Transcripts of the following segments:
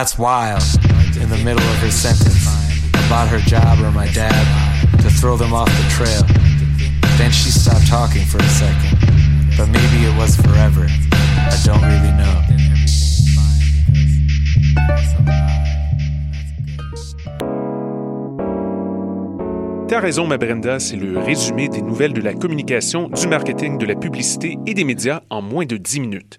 That's wild, in the middle of her sentence, about her job or my dad, to throw them off the trail. Then she stopped talking for a second, but maybe it was forever. I don't really know. T'as raison, ma Brenda, c'est le résumé des nouvelles de la communication, du marketing, de la publicité et des médias en moins de 10 minutes.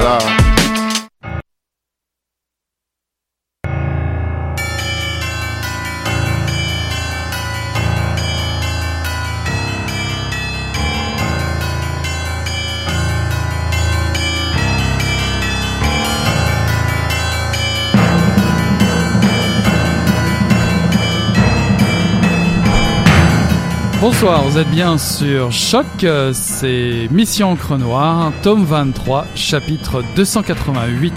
love. Bonsoir, vous êtes bien sur Choc, c'est Mission Encre Noire, tome 23, chapitre 288.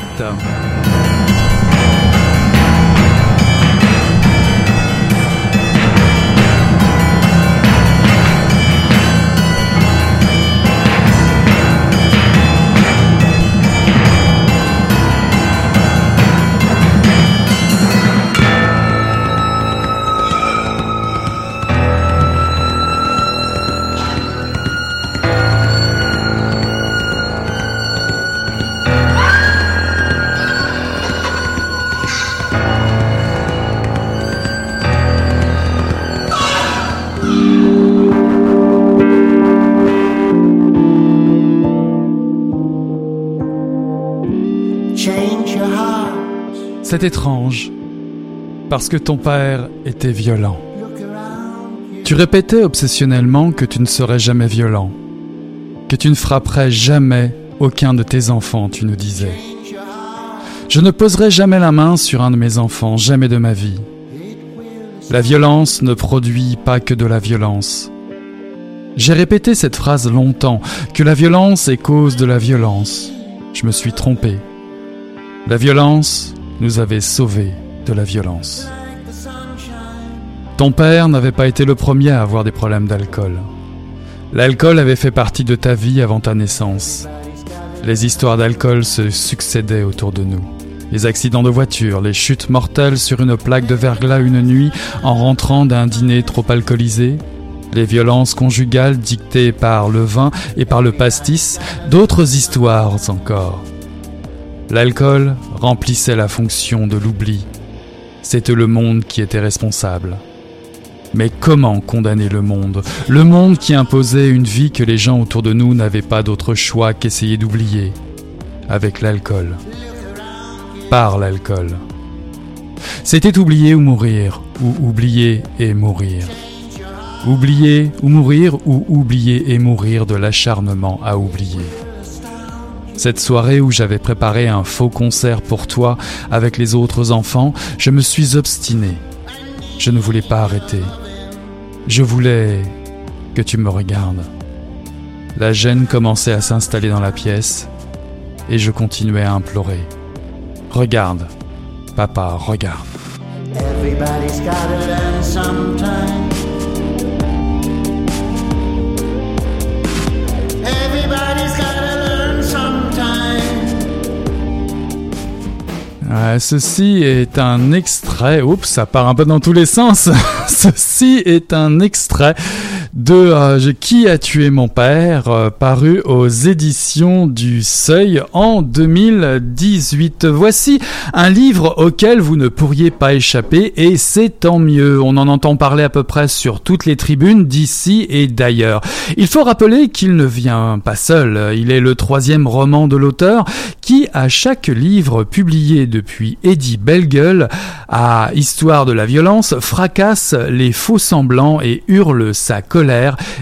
C'est étrange, parce que ton père était violent. Tu répétais obsessionnellement que tu ne serais jamais violent, que tu ne frapperais jamais aucun de tes enfants, tu nous disais. Je ne poserai jamais la main sur un de mes enfants, jamais de ma vie. La violence ne produit pas que de la violence. J'ai répété cette phrase longtemps, que la violence est cause de la violence. Je me suis trompé. La violence nous avait sauvés de la violence. Ton père n'avait pas été le premier à avoir des problèmes d'alcool. L'alcool avait fait partie de ta vie avant ta naissance. Les histoires d'alcool se succédaient autour de nous. Les accidents de voiture, les chutes mortelles sur une plaque de verglas une nuit en rentrant d'un dîner trop alcoolisé, les violences conjugales dictées par le vin et par le pastis, d'autres histoires encore. L'alcool remplissait la fonction de l'oubli. C'était le monde qui était responsable. Mais comment condamner le monde? Le monde qui imposait une vie que les gens autour de nous n'avaient pas d'autre choix qu'essayer d'oublier. Avec l'alcool. Par l'alcool. C'était oublier ou mourir, ou oublier et mourir. Oublier ou mourir, ou oublier et mourir de l'acharnement à oublier. Cette soirée où j'avais préparé un faux concert pour toi avec les autres enfants, je me suis obstiné. Je ne voulais pas arrêter. Je voulais que tu me regardes. La gêne commençait à s'installer dans la pièce et je continuais à implorer. Regarde, papa, regarde. Ceci est un extrait. Oups, ça part un peu dans tous les sens. ceci est un extrait de euh, Qui a tué mon père, euh, paru aux éditions du Seuil en 2018. Voici un livre auquel vous ne pourriez pas échapper et c'est tant mieux. On en entend parler à peu près sur toutes les tribunes d'ici et d'ailleurs. Il faut rappeler qu'il ne vient pas seul. Il est le troisième roman de l'auteur qui, à chaque livre publié depuis Eddie Bellegueule, à Histoire de la violence, fracasse les faux semblants et hurle sa colère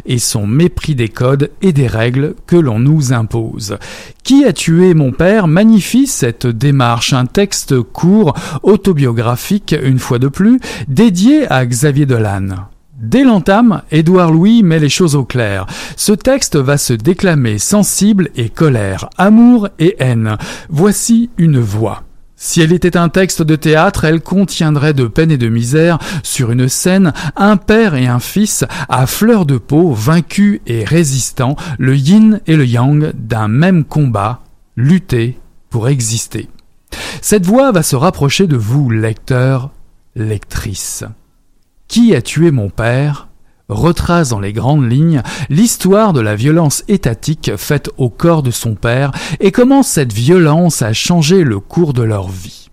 et son mépris des codes et des règles que l'on nous impose. Qui a tué mon père magnifie cette démarche, un texte court, autobiographique une fois de plus, dédié à Xavier Dolan. Dès l'entame, Édouard Louis met les choses au clair. Ce texte va se déclamer sensible et colère, amour et haine. Voici une voix. Si elle était un texte de théâtre, elle contiendrait de peine et de misère sur une scène un père et un fils à fleur de peau, vaincus et résistants, le yin et le yang d'un même combat, lutter pour exister. Cette voix va se rapprocher de vous, lecteur, lectrice. Qui a tué mon père? Retrace dans les grandes lignes l'histoire de la violence étatique faite au corps de son père et comment cette violence a changé le cours de leur vie.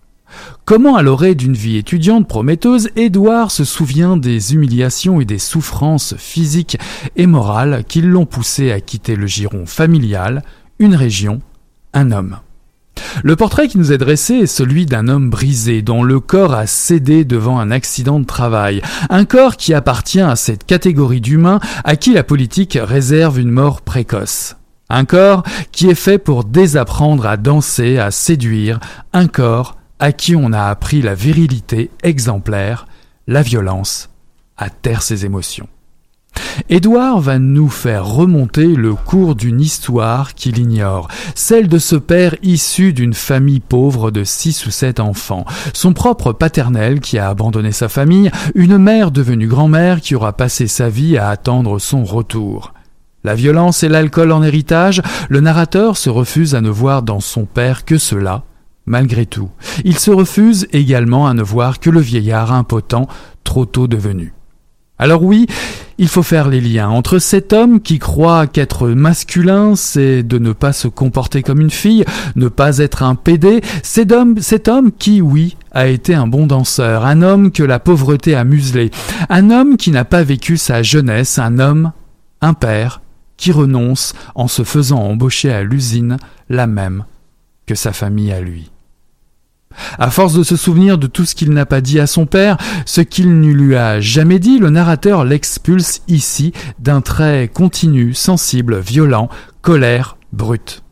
Comment à l'orée d'une vie étudiante prometteuse, Édouard se souvient des humiliations et des souffrances physiques et morales qui l'ont poussé à quitter le giron familial, une région, un homme. Le portrait qui nous est dressé est celui d'un homme brisé, dont le corps a cédé devant un accident de travail. Un corps qui appartient à cette catégorie d'humains à qui la politique réserve une mort précoce. Un corps qui est fait pour désapprendre à danser, à séduire. Un corps à qui on a appris la virilité exemplaire, la violence, à taire ses émotions. Édouard va nous faire remonter le cours d'une histoire qu'il ignore, celle de ce père issu d'une famille pauvre de six ou sept enfants, son propre paternel qui a abandonné sa famille, une mère devenue grand-mère qui aura passé sa vie à attendre son retour. La violence et l'alcool en héritage, le narrateur se refuse à ne voir dans son père que cela, malgré tout. Il se refuse également à ne voir que le vieillard impotent, trop tôt devenu. Alors oui, il faut faire les liens entre cet homme qui croit qu'être masculin, c'est de ne pas se comporter comme une fille, ne pas être un pédé, cet homme, cet homme qui, oui, a été un bon danseur, un homme que la pauvreté a muselé, un homme qui n'a pas vécu sa jeunesse, un homme, un père, qui renonce en se faisant embaucher à l'usine, la même que sa famille à lui. À force de se souvenir de tout ce qu'il n'a pas dit à son père, ce qu'il ne lui a jamais dit, le narrateur l'expulse ici d'un trait continu, sensible, violent, colère, brute.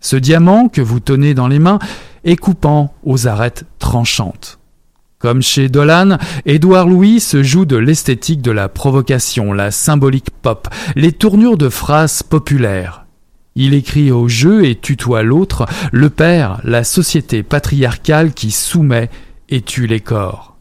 Ce diamant que vous tenez dans les mains est coupant aux arêtes tranchantes. Comme chez Dolan, Édouard Louis se joue de l'esthétique de la provocation, la symbolique pop, les tournures de phrases populaires. Il écrit au jeu et tutoie l'autre, le père, la société patriarcale qui soumet et tue les corps.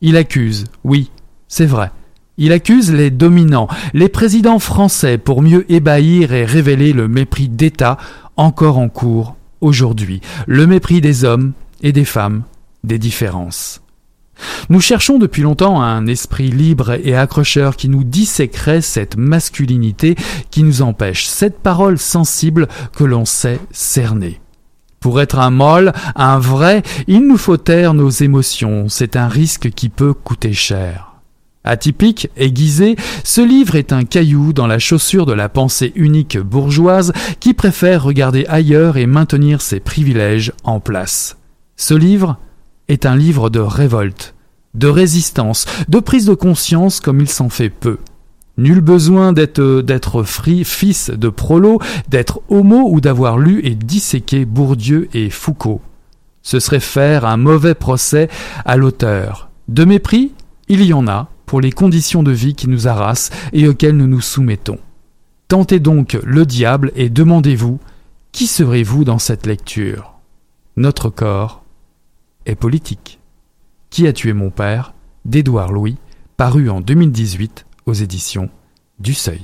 Il accuse, oui, c'est vrai. Il accuse les dominants, les présidents français pour mieux ébahir et révéler le mépris d'État encore en cours aujourd'hui, le mépris des hommes et des femmes, des différences. Nous cherchons depuis longtemps un esprit libre et accrocheur qui nous disséquerait cette masculinité qui nous empêche, cette parole sensible que l'on sait cerner. Pour être un molle, un vrai, il nous faut taire nos émotions, c'est un risque qui peut coûter cher. Atypique, aiguisé, ce livre est un caillou dans la chaussure de la pensée unique bourgeoise qui préfère regarder ailleurs et maintenir ses privilèges en place. Ce livre, est un livre de révolte, de résistance, de prise de conscience comme il s'en fait peu. Nul besoin d'être d'être fils de prolo, d'être homo ou d'avoir lu et disséqué Bourdieu et Foucault. Ce serait faire un mauvais procès à l'auteur. De mépris, il y en a pour les conditions de vie qui nous harassent et auxquelles nous nous soumettons. Tentez donc le diable et demandez-vous qui serez-vous dans cette lecture? Notre corps est politique. Qui a tué mon père? d'Édouard Louis, paru en 2018 aux éditions du Seuil.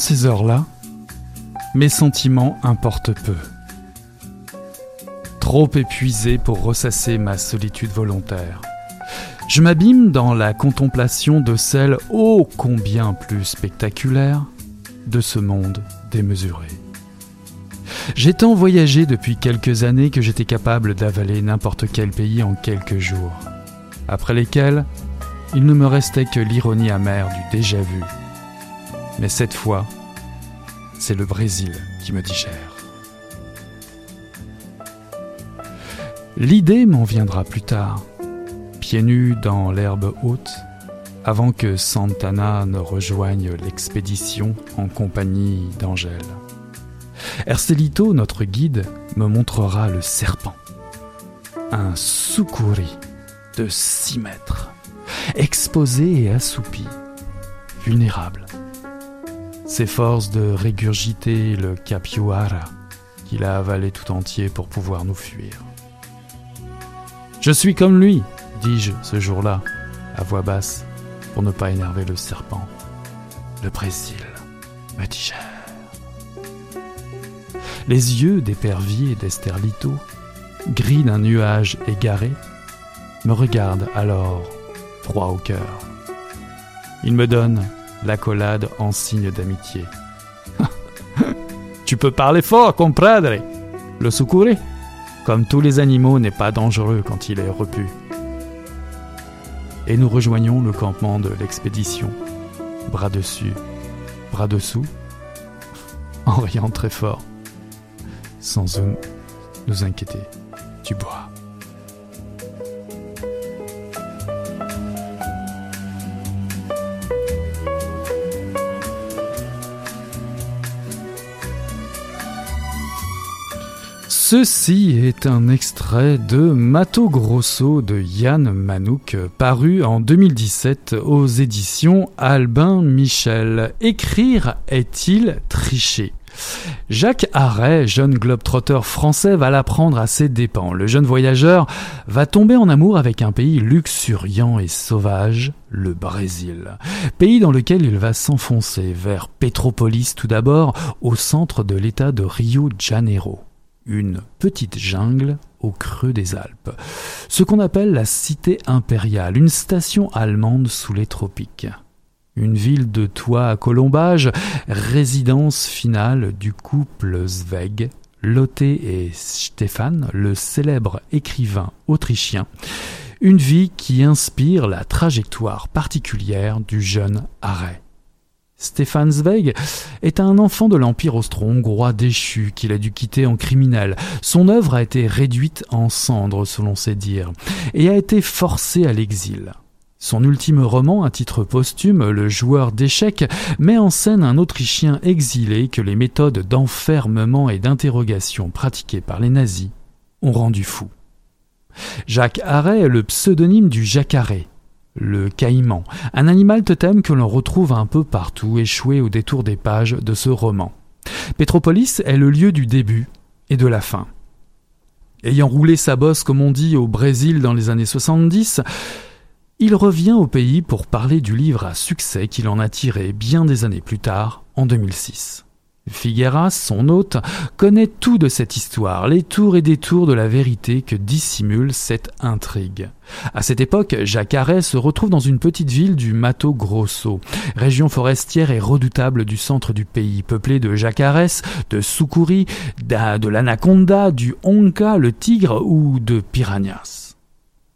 Ces heures-là, mes sentiments importent peu. Trop épuisé pour ressasser ma solitude volontaire. Je m'abîme dans la contemplation de celle ô combien plus spectaculaire de ce monde démesuré. J'ai tant voyagé depuis quelques années que j'étais capable d'avaler n'importe quel pays en quelques jours, après lesquels il ne me restait que l'ironie amère du déjà vu mais cette fois, c'est le Brésil qui me digère. L'idée m'en viendra plus tard, pieds nus dans l'herbe haute, avant que Santana ne rejoigne l'expédition en compagnie d'Angèle. Ercelito, notre guide, me montrera le serpent. Un soukuri de 6 mètres, exposé et assoupi, vulnérable s'efforce de régurgiter le capiuara qu'il a avalé tout entier pour pouvoir nous fuir. Je suis comme lui, dis-je ce jour-là, à voix basse, pour ne pas énerver le serpent. Le Brésil me digère. Les yeux d'épervier et d'Esterlito, gris d'un nuage égaré, me regardent alors froid au cœur. Ils me donnent l'accolade en signe d'amitié. tu peux parler fort, compadre. Le secourer, comme tous les animaux, n'est pas dangereux quand il est repu. Et nous rejoignons le campement de l'expédition, bras dessus, bras dessous, en riant très fort, sans nous inquiéter du bois. Ceci est un extrait de Mato Grosso de Yann Manouk, paru en 2017 aux éditions Albin Michel. Écrire est-il tricher? Jacques Harret, jeune globe-trotteur français, va l'apprendre à ses dépens. Le jeune voyageur va tomber en amour avec un pays luxuriant et sauvage, le Brésil. Pays dans lequel il va s'enfoncer vers Petropolis tout d'abord, au centre de l'état de Rio de Janeiro une petite jungle au creux des Alpes, ce qu'on appelle la cité impériale, une station allemande sous les tropiques. Une ville de toits à colombage, résidence finale du couple Zweig, Lotte et Stefan, le célèbre écrivain autrichien, une vie qui inspire la trajectoire particulière du jeune Arrêt. Stefan Zweig est un enfant de l'Empire austro-hongrois déchu qu'il a dû quitter en criminel. Son œuvre a été réduite en cendres, selon ses dires, et a été forcé à l'exil. Son ultime roman, à titre posthume, Le joueur d'échecs, met en scène un Autrichien exilé que les méthodes d'enfermement et d'interrogation pratiquées par les nazis ont rendu fou. Jacques Harret est le pseudonyme du Jacaré, le caïman, un animal totem que l'on retrouve un peu partout, échoué au détour des pages de ce roman. Pétropolis est le lieu du début et de la fin. Ayant roulé sa bosse, comme on dit, au Brésil dans les années 70, il revient au pays pour parler du livre à succès qu'il en a tiré bien des années plus tard, en 2006. Figueras, son hôte, connaît tout de cette histoire, les tours et détours de la vérité que dissimule cette intrigue. À cette époque, Jacques se retrouve dans une petite ville du Mato Grosso, région forestière et redoutable du centre du pays, peuplée de jacares, de sucuri, de l'anaconda, du honka, le tigre ou de piranhas.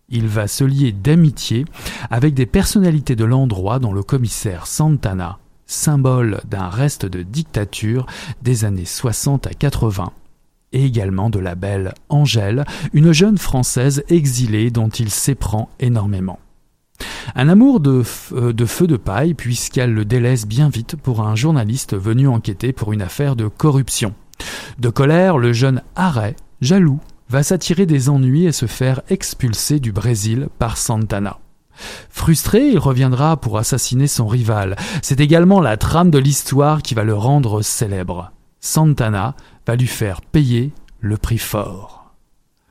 Il va se lier d'amitié avec des personnalités de l'endroit dont le commissaire Santana symbole d'un reste de dictature des années 60 à 80, et également de la belle Angèle, une jeune Française exilée dont il s'éprend énormément. Un amour de, euh, de, feu de paille puisqu'elle le délaisse bien vite pour un journaliste venu enquêter pour une affaire de corruption. De colère, le jeune Arrêt, jaloux, va s'attirer des ennuis et se faire expulser du Brésil par Santana. Frustré, il reviendra pour assassiner son rival. C'est également la trame de l'histoire qui va le rendre célèbre. Santana va lui faire payer le prix fort.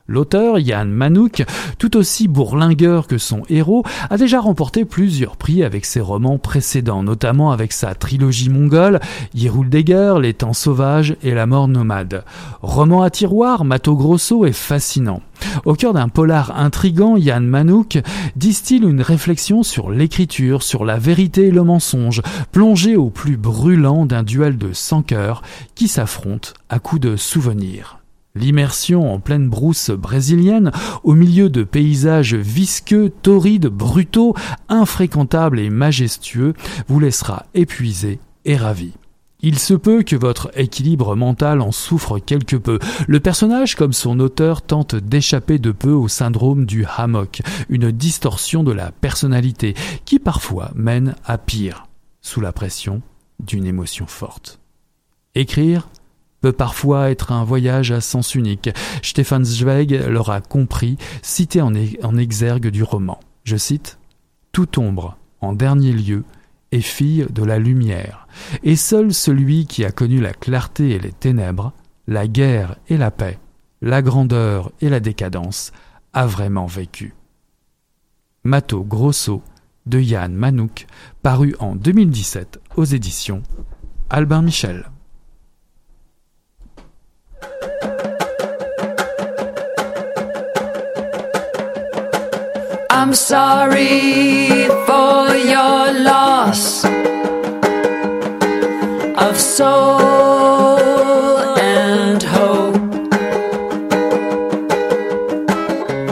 L'auteur, Yann Manouk, tout aussi bourlingueur que son héros, a déjà remporté plusieurs prix avec ses romans précédents, notamment avec sa trilogie mongole, Yeruldegger, Les temps sauvages et La mort nomade. Roman à tiroir, Mato Grosso est fascinant. Au cœur d'un polar intrigant, Yann Manouk distille une réflexion sur l'écriture, sur la vérité et le mensonge, plongé au plus brûlant d'un duel de cent cœurs qui s'affrontent à coups de souvenirs. L'immersion en pleine brousse brésilienne, au milieu de paysages visqueux, torrides, brutaux, infréquentables et majestueux, vous laissera épuisé et ravi. Il se peut que votre équilibre mental en souffre quelque peu. Le personnage, comme son auteur, tente d'échapper de peu au syndrome du hammock, une distorsion de la personnalité qui parfois mène à pire, sous la pression d'une émotion forte. Écrire, peut parfois être un voyage à sens unique. Stefan Zweig l'aura compris, cité e-, en, exergue du roman. Je cite Toute ombre, en dernier lieu, est fille de la lumière, et seul celui qui a connu la clarté et les ténèbres, la guerre et la paix, la grandeur et la décadence, a vraiment vécu. Mato Grosso de Yann Manouk, paru en 2017 aux éditions Albin Michel. I'm sorry for your loss of soul and hope.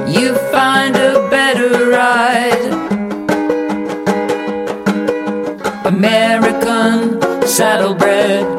You find a better ride, American saddlebred.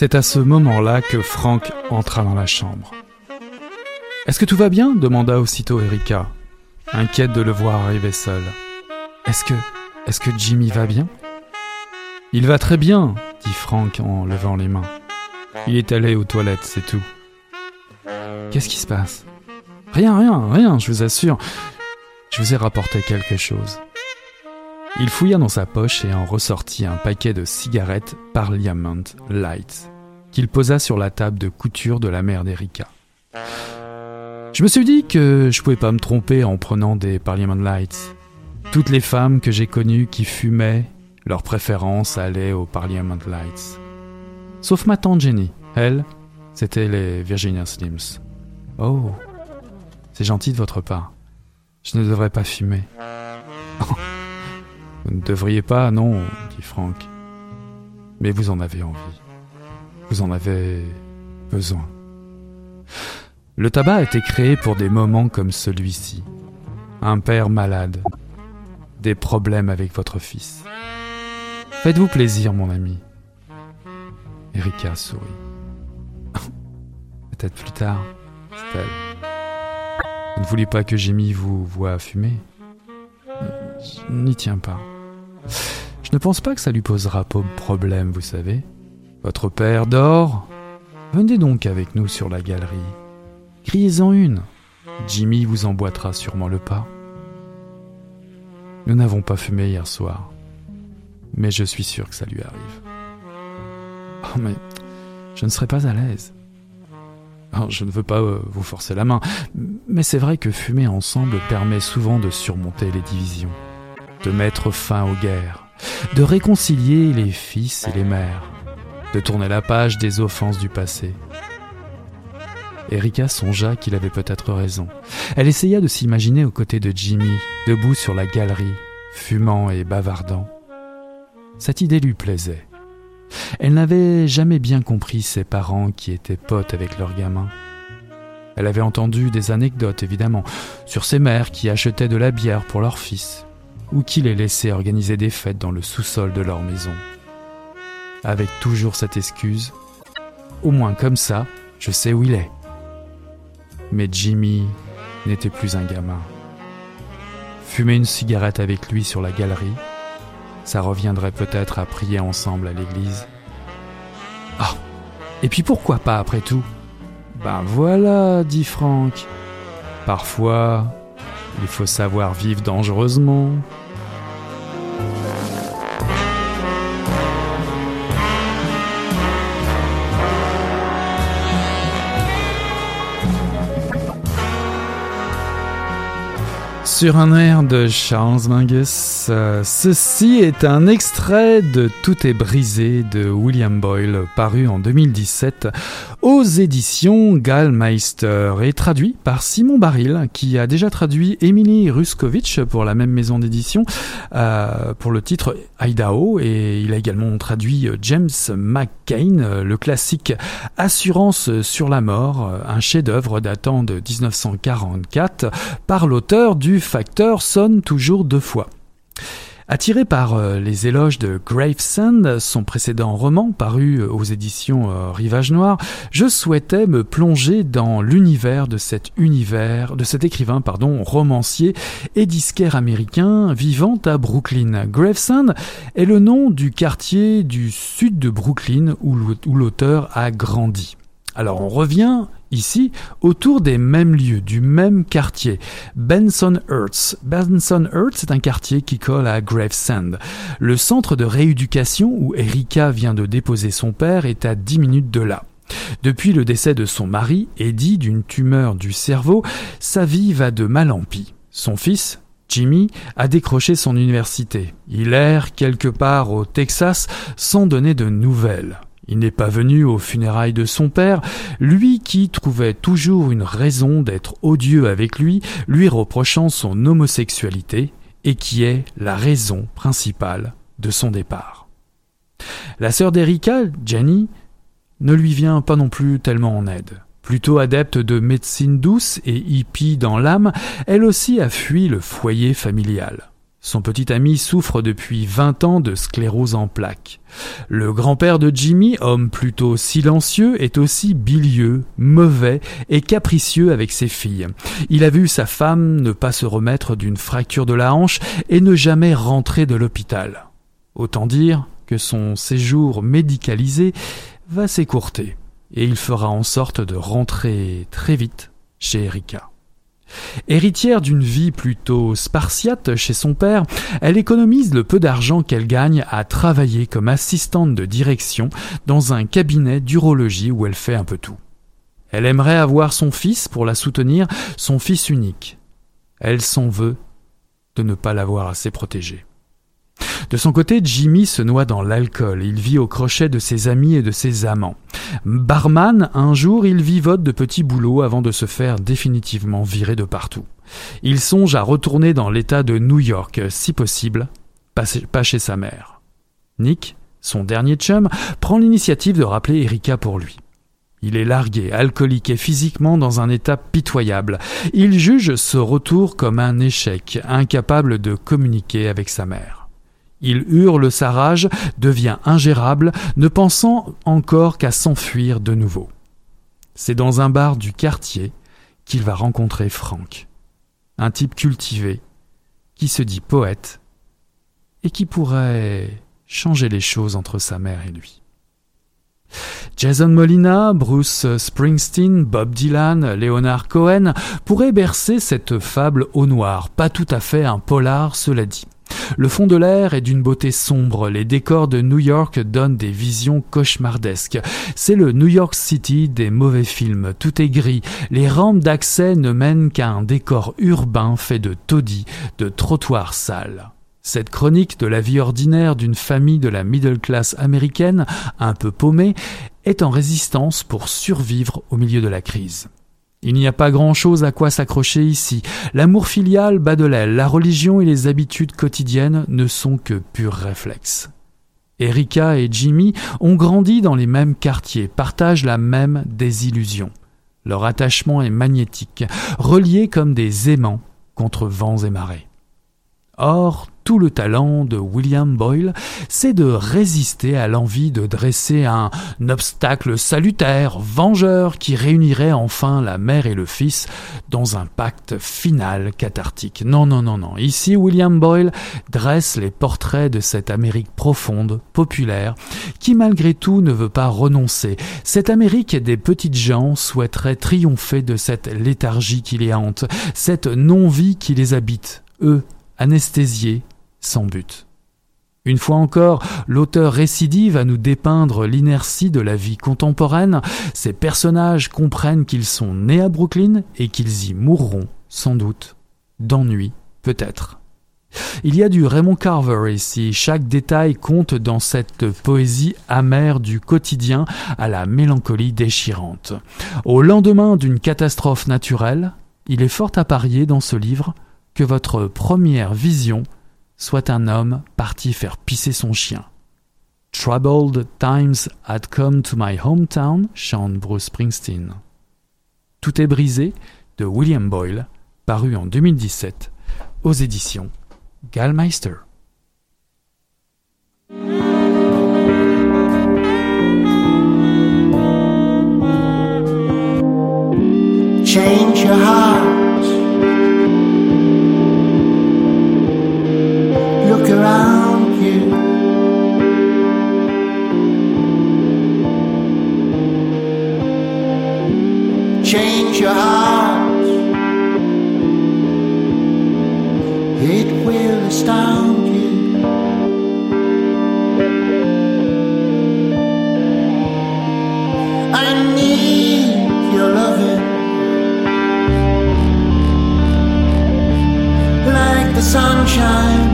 C'est à ce moment-là que Frank entra dans la chambre. Est-ce que tout va bien? demanda aussitôt Erika, inquiète de le voir arriver seul. Est-ce que. Est-ce que Jimmy va bien Il va très bien, dit Frank en levant les mains. Il est allé aux toilettes, c'est tout. Qu'est-ce qui se passe Rien, rien, rien, je vous assure. Je vous ai rapporté quelque chose. Il fouilla dans sa poche et en ressortit un paquet de cigarettes Parliament Lights qu'il posa sur la table de couture de la mère d'Erika. Je me suis dit que je pouvais pas me tromper en prenant des Parliament Lights. Toutes les femmes que j'ai connues qui fumaient, leur préférence allait aux Parliament Lights. Sauf ma tante Jenny. Elle, c'était les Virginia Slims. Oh, c'est gentil de votre part. Je ne devrais pas fumer. vous ne devriez pas, non, dit Frank. Mais vous en avez envie. Vous en avez besoin. Le tabac a été créé pour des moments comme celui-ci. Un père malade. Des problèmes avec votre fils. Faites-vous plaisir, mon ami. Erika sourit. Peut-être plus tard, dit-elle. Vous ne voulez pas que Jimmy vous voie fumer Je n'y tiens pas. Je ne pense pas que ça lui posera problème, vous savez. Votre père dort Venez donc avec nous sur la galerie. Criez-en une. Jimmy vous emboîtera sûrement le pas. Nous n'avons pas fumé hier soir, mais je suis sûr que ça lui arrive. Oh, mais je ne serai pas à l'aise. Alors, je ne veux pas euh, vous forcer la main, mais c'est vrai que fumer ensemble permet souvent de surmonter les divisions, de mettre fin aux guerres, de réconcilier les fils et les mères, de tourner la page des offenses du passé. Erika songea qu'il avait peut-être raison. Elle essaya de s'imaginer aux côtés de Jimmy, debout sur la galerie, fumant et bavardant. Cette idée lui plaisait. Elle n'avait jamais bien compris ses parents qui étaient potes avec leurs gamins. Elle avait entendu des anecdotes, évidemment, sur ses mères qui achetaient de la bière pour leurs fils, ou qui les laissaient organiser des fêtes dans le sous-sol de leur maison. Avec toujours cette excuse, au moins comme ça, je sais où il est. Mais Jimmy n'était plus un gamin. Fumer une cigarette avec lui sur la galerie, ça reviendrait peut-être à prier ensemble à l'église. Ah, et puis pourquoi pas après tout? Ben voilà, dit Franck. Parfois, il faut savoir vivre dangereusement. Sur un air de Charles Mingus, euh, ceci est un extrait de Tout est brisé de William Boyle, paru en 2017 aux éditions Gallmeister et traduit par Simon Baril, qui a déjà traduit Emily Ruskovich pour la même maison d'édition euh, pour le titre Idaho et il a également traduit James McCain, le classique Assurance sur la mort, un chef-d'œuvre datant de 1944 par l'auteur du Facteur sonne toujours deux fois. Attiré par euh, les éloges de Gravesend, son précédent roman paru aux éditions euh, Rivage Noir, je souhaitais me plonger dans l'univers de cet univers, écrivain, romancier et disquaire américain vivant à Brooklyn. Gravesend est le nom du quartier du sud de Brooklyn où l'auteur a grandi. Alors on revient ici autour des mêmes lieux, du même quartier. Benson Hertz. Benson Hertz est un quartier qui colle à Gravesend. Le centre de rééducation où Erika vient de déposer son père est à 10 minutes de là. Depuis le décès de son mari, Eddie, d'une tumeur du cerveau, sa vie va de mal en pis. Son fils, Jimmy a décroché son université. Il erre quelque part au Texas sans donner de nouvelles. Il n'est pas venu aux funérailles de son père, lui qui trouvait toujours une raison d'être odieux avec lui, lui reprochant son homosexualité, et qui est la raison principale de son départ. La sœur d'Erika, Jenny, ne lui vient pas non plus tellement en aide. Plutôt adepte de médecine douce et hippie dans l'âme, elle aussi a fui le foyer familial. Son petit ami souffre depuis 20 ans de sclérose en plaques. Le grand-père de Jimmy, homme plutôt silencieux, est aussi bilieux, mauvais et capricieux avec ses filles. Il a vu sa femme ne pas se remettre d'une fracture de la hanche et ne jamais rentrer de l'hôpital. Autant dire que son séjour médicalisé va s'écourter et il fera en sorte de rentrer très vite chez Erika. Héritière d'une vie plutôt spartiate chez son père, elle économise le peu d'argent qu'elle gagne à travailler comme assistante de direction dans un cabinet d'urologie où elle fait un peu tout. Elle aimerait avoir son fils pour la soutenir, son fils unique. Elle s'en veut de ne pas l'avoir assez protégé. De son côté, Jimmy se noie dans l'alcool. Il vit au crochet de ses amis et de ses amants. Barman, un jour, il vivote de petits boulots avant de se faire définitivement virer de partout. Il songe à retourner dans l'état de New York, si possible, pas chez sa mère. Nick, son dernier chum, prend l'initiative de rappeler Erika pour lui. Il est largué, alcoolique et physiquement dans un état pitoyable. Il juge ce retour comme un échec, incapable de communiquer avec sa mère. Il hurle sa rage, devient ingérable, ne pensant encore qu'à s'enfuir de nouveau. C'est dans un bar du quartier qu'il va rencontrer Frank, un type cultivé, qui se dit poète, et qui pourrait changer les choses entre sa mère et lui. Jason Molina, Bruce Springsteen, Bob Dylan, Leonard Cohen pourraient bercer cette fable au noir, pas tout à fait un polar, cela dit. Le fond de l'air est d'une beauté sombre, les décors de New York donnent des visions cauchemardesques. C'est le New York City des mauvais films, tout est gris, les rampes d'accès ne mènent qu'à un décor urbain fait de taudis, de trottoirs sales. Cette chronique de la vie ordinaire d'une famille de la middle class américaine, un peu paumée, est en résistance pour survivre au milieu de la crise. Il n'y a pas grand-chose à quoi s'accrocher ici. L'amour filial bat de l'aile, la religion et les habitudes quotidiennes ne sont que purs réflexes. Erika et Jimmy ont grandi dans les mêmes quartiers, partagent la même désillusion. Leur attachement est magnétique, relié comme des aimants contre vents et marées. Or, tout le talent de William Boyle, c'est de résister à l'envie de dresser un obstacle salutaire, vengeur, qui réunirait enfin la mère et le fils dans un pacte final cathartique. Non, non, non, non. Ici, William Boyle dresse les portraits de cette Amérique profonde, populaire, qui malgré tout ne veut pas renoncer. Cette Amérique des petites gens souhaiterait triompher de cette léthargie qui les hante, cette non-vie qui les habite, eux, anesthésiés, sans but. Une fois encore, l'auteur récidive à nous dépeindre l'inertie de la vie contemporaine. Ces personnages comprennent qu'ils sont nés à Brooklyn et qu'ils y mourront, sans doute, d'ennui, peut-être. Il y a du Raymond Carver ici, chaque détail compte dans cette poésie amère du quotidien à la mélancolie déchirante. Au lendemain d'une catastrophe naturelle, il est fort à parier dans ce livre que votre première vision soit un homme parti faire pisser son chien. Troubled times had come to my hometown, chante Bruce Springsteen. Tout est brisé de William Boyle, paru en 2017 aux éditions Gallmeister. Your heart. It will astound you. I need your loving like the sunshine.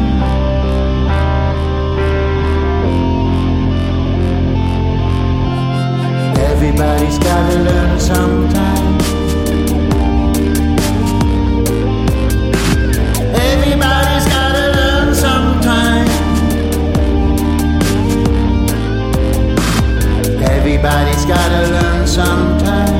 Everybody's gotta learn sometime. Everybody's gotta learn sometime.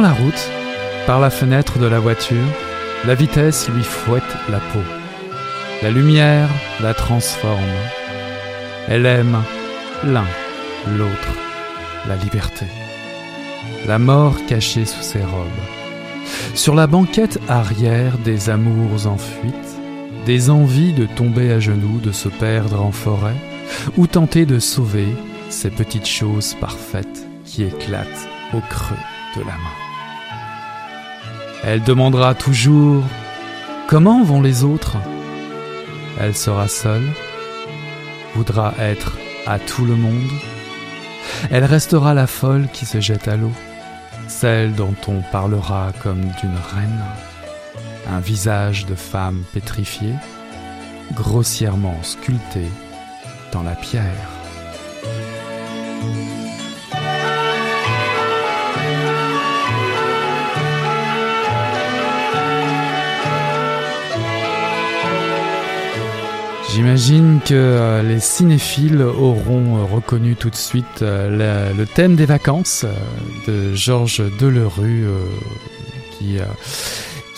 La route, par la fenêtre de la voiture, la vitesse lui fouette la peau. La lumière la transforme. Elle aime l'un, l'autre, la liberté. La mort cachée sous ses robes. Sur la banquette arrière des amours en fuite, des envies de tomber à genoux, de se perdre en forêt, ou tenter de sauver ces petites choses parfaites qui éclatent au creux de la main. Elle demandera toujours Comment vont les autres? Elle sera seule, voudra être à tout le monde. Elle restera la folle qui se jette à l'eau, celle dont on parlera comme d'une reine, un visage de femme pétrifiée, grossièrement sculpté dans la pierre. J'imagine que euh, les cinéphiles auront euh, reconnu tout de suite euh, le, thème des vacances de Georges Delerue qui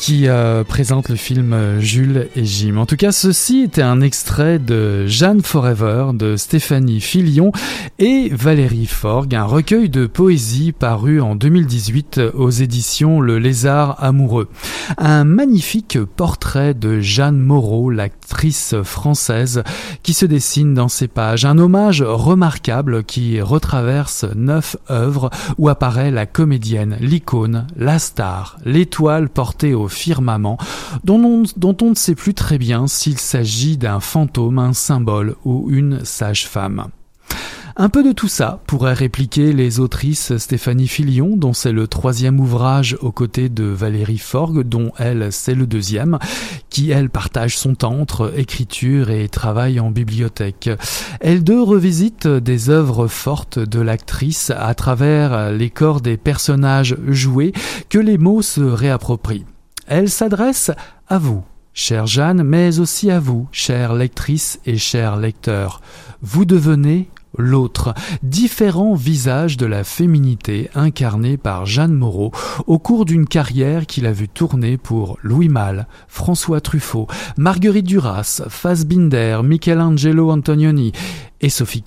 qui euh, présente le film euh, Jules et Jim. En tout cas, ceci était un extrait de Jeanne Forever de Stéphanie Filion et Valérie Forgue, un recueil de poésie paru en 2018 aux éditions Le Lézard Amoureux. Un magnifique portrait de Jeanne Moreau, l'actrice française, qui se dessine dans ces pages. Un hommage remarquable qui retraverse neuf œuvres où apparaît la comédienne, l'icône, la star, l'étoile portée au firmament, dont on, ne sait plus très bien s'il s'agit d'un fantôme, un symbole ou une sage-femme. Un peu de tout ça pourrait répliquer les autrices Stéphanie Filion, dont c'est le troisième ouvrage aux côtés de Valérie Forgue, dont elle c'est le deuxième, qui elle partage son temps entre écriture et travail en bibliothèque. Elles deux revisitent des œuvres fortes de l'actrice à travers les corps des personnages joués que les mots se réapproprient. Elle s'adresse à vous, chère Jeanne, mais aussi à vous, chère lectrice et chers lecteurs. Vous devenez l'autre, différent visage de la féminité incarnée par Jeanne Moreau au cours d'une carrière qu'il a vu tourner pour Louis Malle, François Truffaut, Marguerite Duras, Fassbinder, Michelangelo Antonioni et Sophie.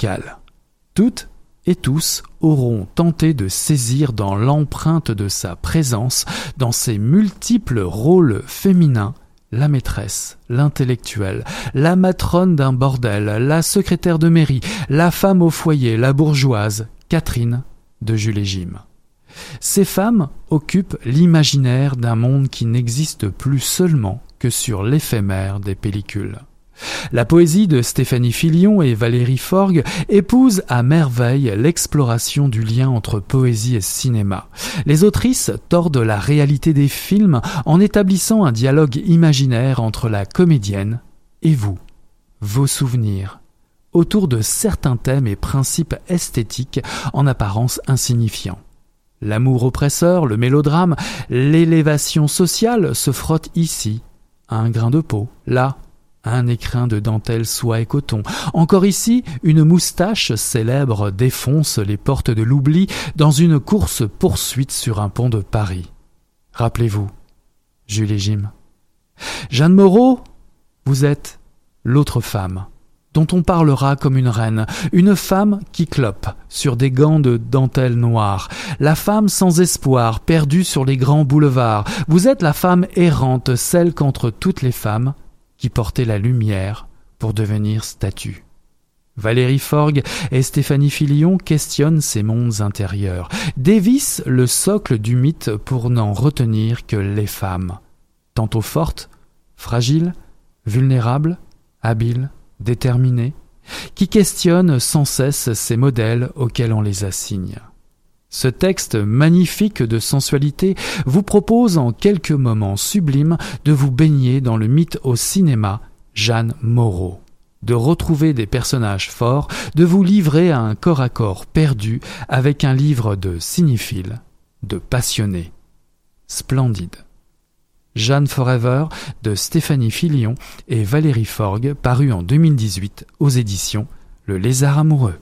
Toutes et tous auront tenté de saisir dans l'empreinte de sa présence, dans ses multiples rôles féminins, la maîtresse, l'intellectuelle, la matrone d'un bordel, la secrétaire de mairie, la femme au foyer, la bourgeoise, Catherine de Jules et Jim. Ces femmes occupent l'imaginaire d'un monde qui n'existe plus seulement que sur l'éphémère des pellicules. La poésie de Stéphanie Filion et Valérie Forgue épouse à merveille l'exploration du lien entre poésie et cinéma. Les autrices tordent la réalité des films en établissant un dialogue imaginaire entre la comédienne et vous, vos souvenirs, autour de certains thèmes et principes esthétiques en apparence insignifiants. L'amour oppresseur, le mélodrame, l'élévation sociale se frottent ici, à un grain de peau, là, un écrin de dentelle soie et coton. Encore ici, une moustache célèbre défonce les portes de l'oubli dans une course poursuite sur un pont de Paris. Rappelez-vous, Jules Jim. Jeanne Moreau, vous êtes l'autre femme, dont on parlera comme une reine, une femme qui clope sur des gants de dentelle noire, la femme sans espoir, perdue sur les grands boulevards. Vous êtes la femme errante, celle qu'entre toutes les femmes, qui portait la lumière pour devenir statue. Valérie Forgue et Stéphanie Filion questionnent ces mondes intérieurs, dévissent le socle du mythe pour n'en retenir que les femmes, tantôt fortes, fragiles, vulnérables, habiles, déterminées, qui questionnent sans cesse ces modèles auxquels on les assigne. Ce texte magnifique de sensualité vous propose en quelques moments sublimes de vous baigner dans le mythe au cinéma Jeanne Moreau, de retrouver des personnages forts, de vous livrer à un corps à corps perdu avec un livre de cinéphile, de passionné. Splendide. Jeanne Forever de Stéphanie Filion et Valérie Forgue, paru en 2018 aux éditions Le Lézard Amoureux.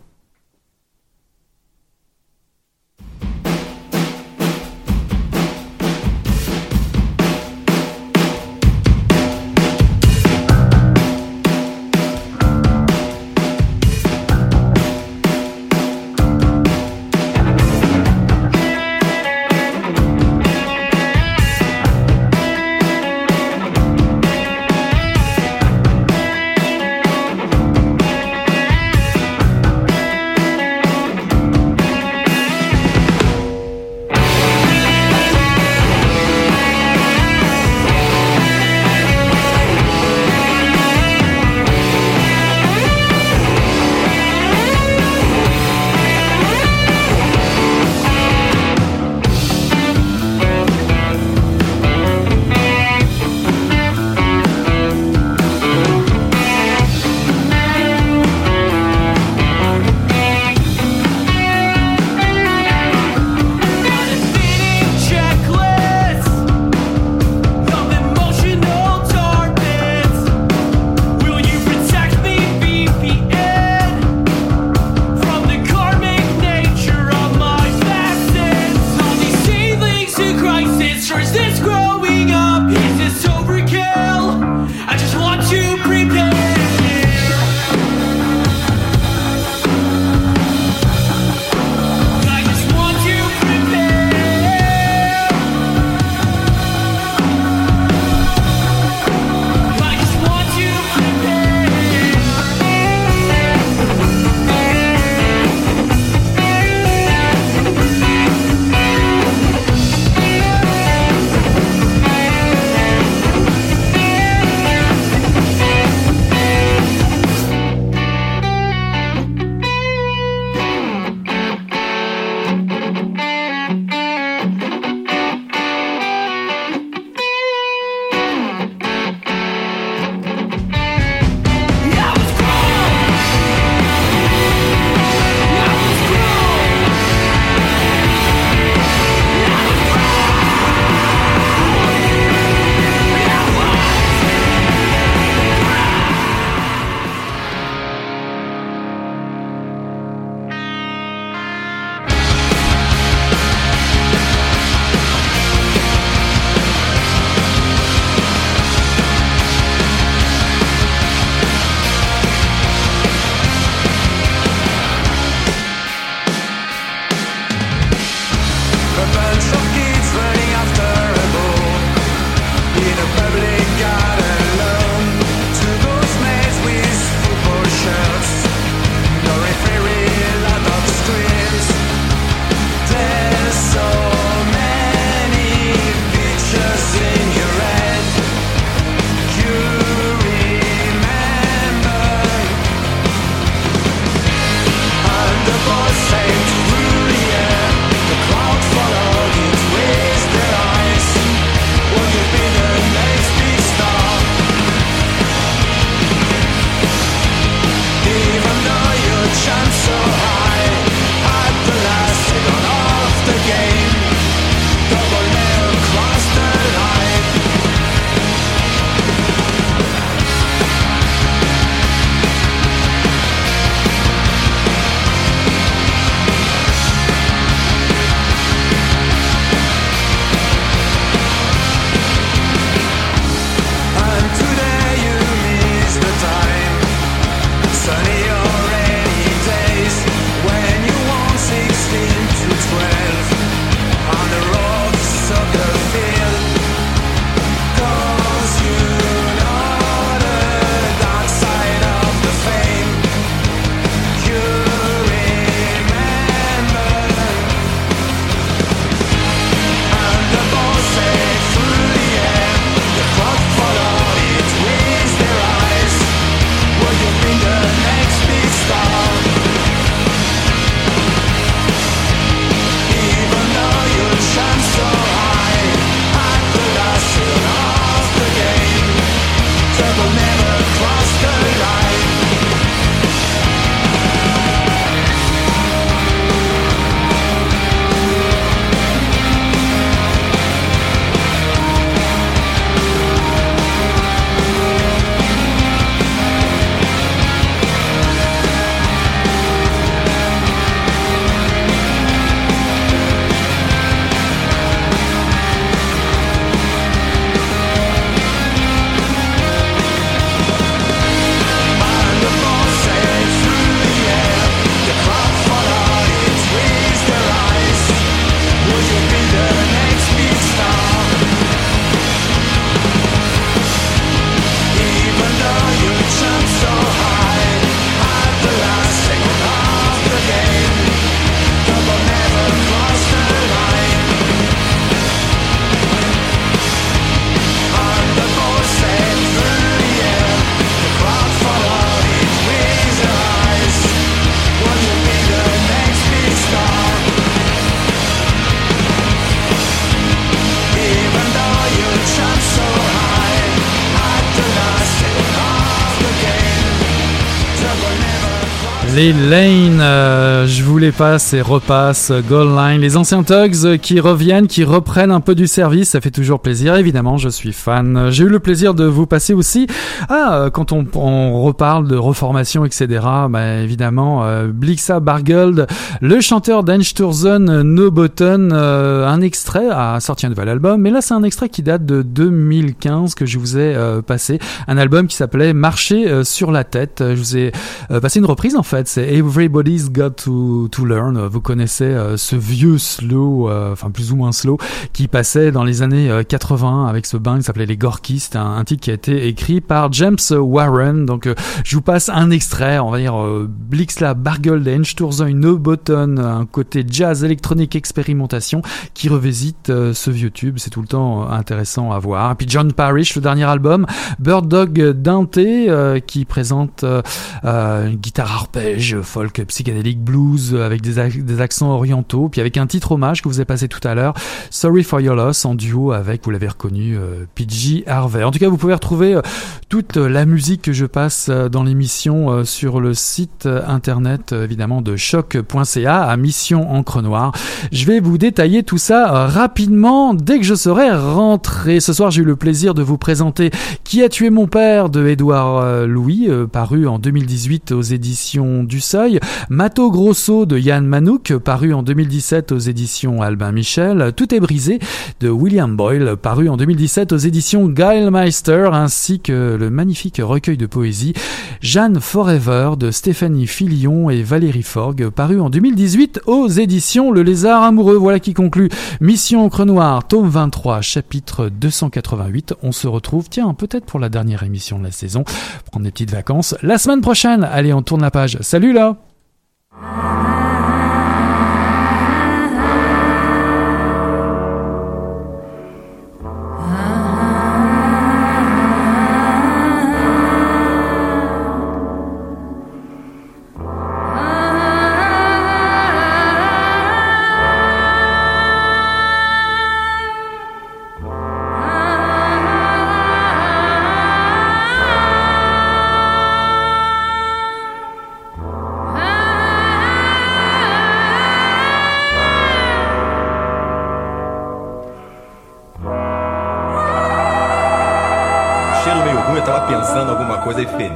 Les Lane, euh, je vous les passe et repasse, Gold Line, les anciens Tugs qui reviennent, qui reprennent un peu du service, ça fait toujours plaisir, évidemment, je suis fan. J'ai eu le plaisir de vous passer aussi, ah, euh, quand on, reparle de reformation, etc., bah, évidemment, euh, Blixa Bargold, le chanteur d'Einstürzen, No Button, euh, un extrait a sorti un nouvel album, mais là c'est un extrait qui date de 2015 que je vous ai euh, passé, un album qui s'appelait Marcher sur la tête, je vous ai passé une reprise en fait, c'est Everybody's Got to, to Learn. Vous connaissez euh, ce vieux slow, euh, enfin plus ou moins slow, qui passait dans les années 80 euh, avec ce band qui s'appelait Les Gorkistes, un, un, titre qui a été écrit par James Warren. Donc je vous passe un extrait, on va dire Blixla Bargold Einstürzen No Button, un côté jazz électronique expérimentation qui revisite ce vieux tube. C'est tout le temps intéressant à voir. Et puis John Parrish, le dernier album, Bird Dog Dante, qui présente une guitare arpège folk psychédélique blues avec des, accents orientaux, puis avec un titre hommage que vous avez passé tout à l'heure, Sorry for Your Loss, en duo avec, vous l'avez reconnu, euh, PG Harvey. En tout cas, vous pouvez retrouver euh, toute la musique que je passe euh, dans l'émission sur le site internet évidemment de choc.ca à Mission Encre Noire. Je vais vous détailler tout ça rapidement dès que je serai rentré. Ce soir, j'ai eu le plaisir de vous présenter Qui a tué mon père de Édouard Louis, paru en 2018 aux éditions du Seuil, Mato Grosso de Yann Manouk, paru en 2017 aux éditions Albin Michel, Tout est brisé de William Boyle, paru en 2017 aux éditions Geilmeister, ainsi que le magnifique recueil de poésie Jeanne Forever de Stéphanie Filion et Valérie Forgue, paru en 2018 aux éditions Le Lézard Amoureux. Voilà qui conclut Mission Encre Noire, tome 23, chapitre 288. On se retrouve, tiens, peut-être pour la dernière émission de la saison, prendre des petites vacances la semaine prochaine. Allez, on tourne la page. Salut là Amém.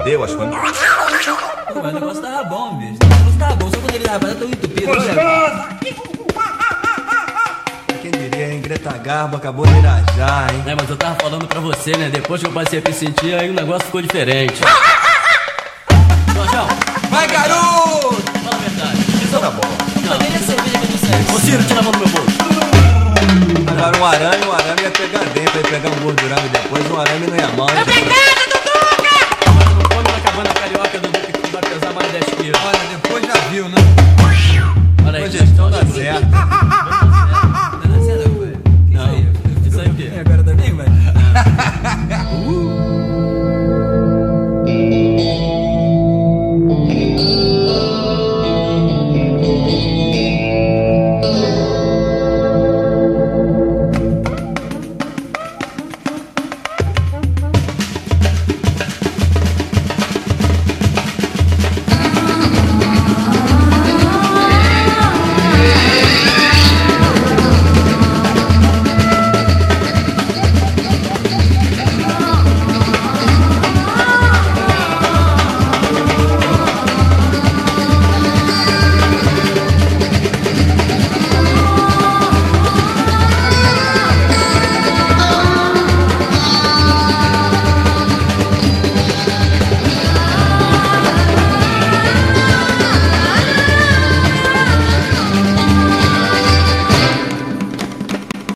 Fedeu, acho que foi. Pô, mas o negócio tava bom, bicho. O negócio tava bom, só quando ele tava tão entupido. olha. Quem diria, hein? Greta Garbo acabou de irajar, hein? É, mas eu tava falando pra você, né? Depois que eu passei a me sentir, aí o negócio ficou diferente.